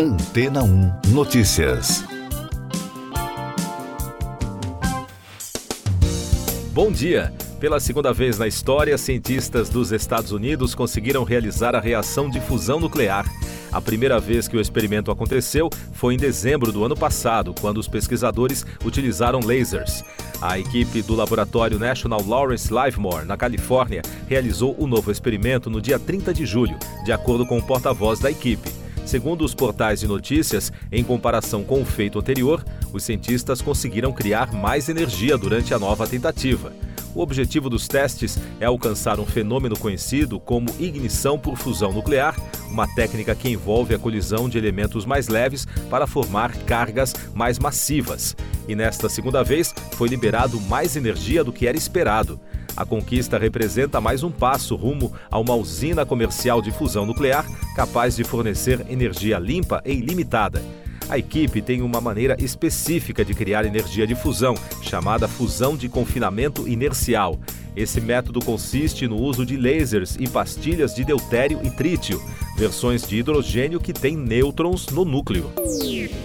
Antena 1 Notícias. Bom dia! Pela segunda vez na história, cientistas dos Estados Unidos conseguiram realizar a reação de fusão nuclear. A primeira vez que o experimento aconteceu foi em dezembro do ano passado, quando os pesquisadores utilizaram lasers. A equipe do laboratório National Lawrence Livermore, na Califórnia, realizou o novo experimento no dia 30 de julho, de acordo com o porta-voz da equipe. Segundo os portais de notícias, em comparação com o feito anterior, os cientistas conseguiram criar mais energia durante a nova tentativa. O objetivo dos testes é alcançar um fenômeno conhecido como ignição por fusão nuclear, uma técnica que envolve a colisão de elementos mais leves para formar cargas mais massivas. E nesta segunda vez foi liberado mais energia do que era esperado. A conquista representa mais um passo rumo a uma usina comercial de fusão nuclear capaz de fornecer energia limpa e ilimitada. A equipe tem uma maneira específica de criar energia de fusão, chamada fusão de confinamento inercial. Esse método consiste no uso de lasers e pastilhas de deutério e trítio, versões de hidrogênio que têm nêutrons no núcleo.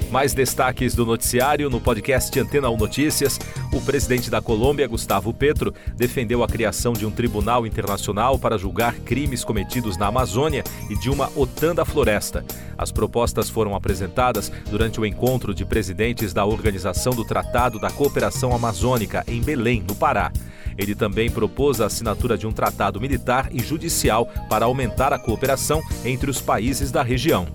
Mais destaques do noticiário no podcast Antena 1 Notícias. O presidente da Colômbia, Gustavo Petro, defendeu a criação de um tribunal internacional para julgar crimes cometidos na Amazônia e de uma OTAN da floresta. As propostas foram apresentadas durante o encontro de presidentes da Organização do Tratado da Cooperação Amazônica em Belém, no Pará. Ele também propôs a assinatura de um tratado militar e judicial para aumentar a cooperação entre os países da região.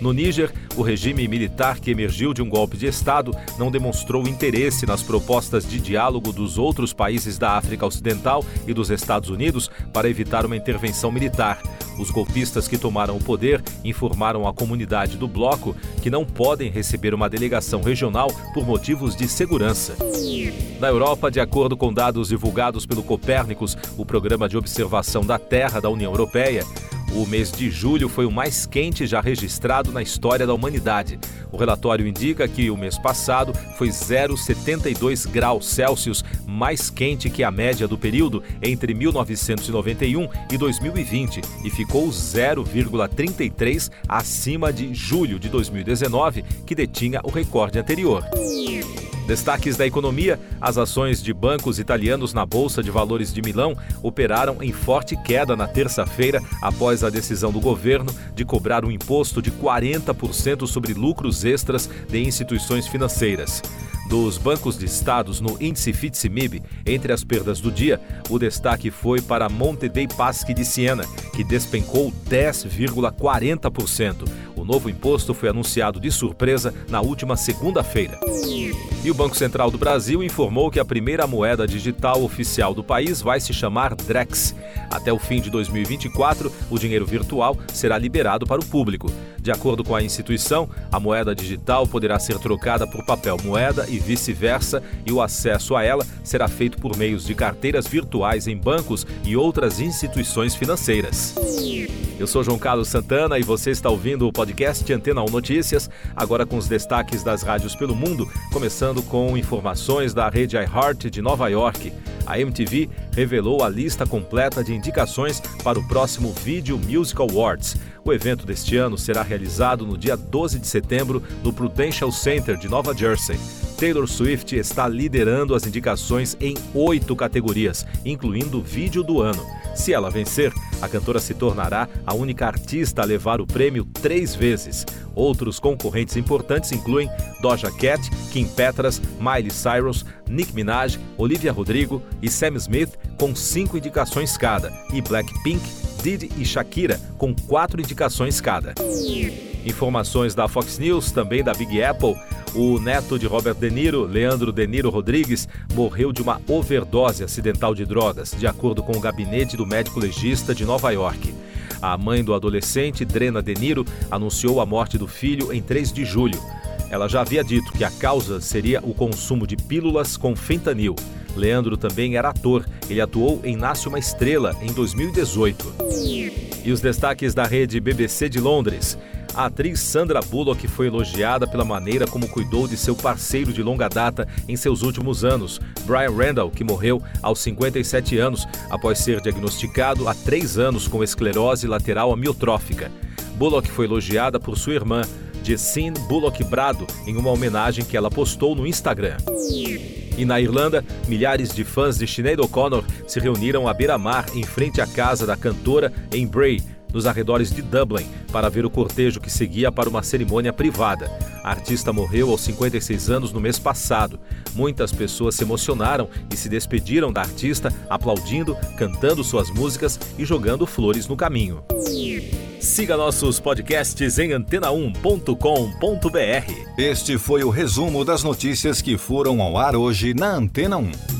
No Níger, o regime militar que emergiu de um golpe de Estado não demonstrou interesse nas propostas de diálogo dos outros países da África Ocidental e dos Estados Unidos para evitar uma intervenção militar. Os golpistas que tomaram o poder informaram à comunidade do bloco que não podem receber uma delegação regional por motivos de segurança. Na Europa, de acordo com dados divulgados pelo Copérnicos, o programa de observação da Terra da União Europeia, o mês de julho foi o mais quente já registrado na história da humanidade. O relatório indica que o mês passado foi 0,72 graus Celsius mais quente que a média do período entre 1991 e 2020 e ficou 0,33 acima de julho de 2019, que detinha o recorde anterior. Destaques da economia: as ações de bancos italianos na Bolsa de Valores de Milão operaram em forte queda na terça-feira após a decisão do governo de cobrar um imposto de 40% sobre lucros extras de instituições financeiras dos bancos de estados no índice FTSE/MIB, entre as perdas do dia, o destaque foi para Monte dei Paschi de Siena, que despencou 10,40%. O novo imposto foi anunciado de surpresa na última segunda-feira. E o Banco Central do Brasil informou que a primeira moeda digital oficial do país vai se chamar Drex. Até o fim de 2024, o dinheiro virtual será liberado para o público. De acordo com a instituição, a moeda digital poderá ser trocada por papel moeda e vice-versa, e o acesso a ela será feito por meios de carteiras virtuais em bancos e outras instituições financeiras. Eu sou João Carlos Santana e você está ouvindo o podcast Antena 1 Notícias, agora com os destaques das rádios pelo mundo, começando com informações da rede iHeart de Nova York. A MTV revelou a lista completa de indicações para o próximo Video Music Awards. O evento deste ano será realizado no dia 12 de setembro no Prudential Center de Nova Jersey. Taylor Swift está liderando as indicações em oito categorias, incluindo Vídeo do Ano. Se ela vencer, a cantora se tornará a única artista a levar o prêmio três vezes. Outros concorrentes importantes incluem Doja Cat, Kim Petras, Miley Cyrus, Nick Minaj, Olivia Rodrigo e Sam Smith, com cinco indicações cada, e Blackpink, Diddy e Shakira, com quatro indicações cada. Informações da Fox News, também da Big Apple. O neto de Robert De Niro, Leandro De Niro Rodrigues, morreu de uma overdose acidental de drogas, de acordo com o gabinete do médico legista de Nova York. A mãe do adolescente, Drena De Niro, anunciou a morte do filho em 3 de julho. Ela já havia dito que a causa seria o consumo de pílulas com fentanil. Leandro também era ator. Ele atuou em Nasce uma Estrela em 2018. E os destaques da rede BBC de Londres. A atriz Sandra Bullock foi elogiada pela maneira como cuidou de seu parceiro de longa data em seus últimos anos, Brian Randall, que morreu aos 57 anos após ser diagnosticado há três anos com esclerose lateral amiotrófica. Bullock foi elogiada por sua irmã, Jessine Bullock Brado, em uma homenagem que ela postou no Instagram. E na Irlanda, milhares de fãs de Sinead O'Connor se reuniram à beira-mar em frente à casa da cantora em Bray, nos arredores de Dublin, para ver o cortejo que seguia para uma cerimônia privada. A artista morreu aos 56 anos no mês passado. Muitas pessoas se emocionaram e se despediram da artista, aplaudindo, cantando suas músicas e jogando flores no caminho. Siga nossos podcasts em antena1.com.br. Este foi o resumo das notícias que foram ao ar hoje na Antena 1.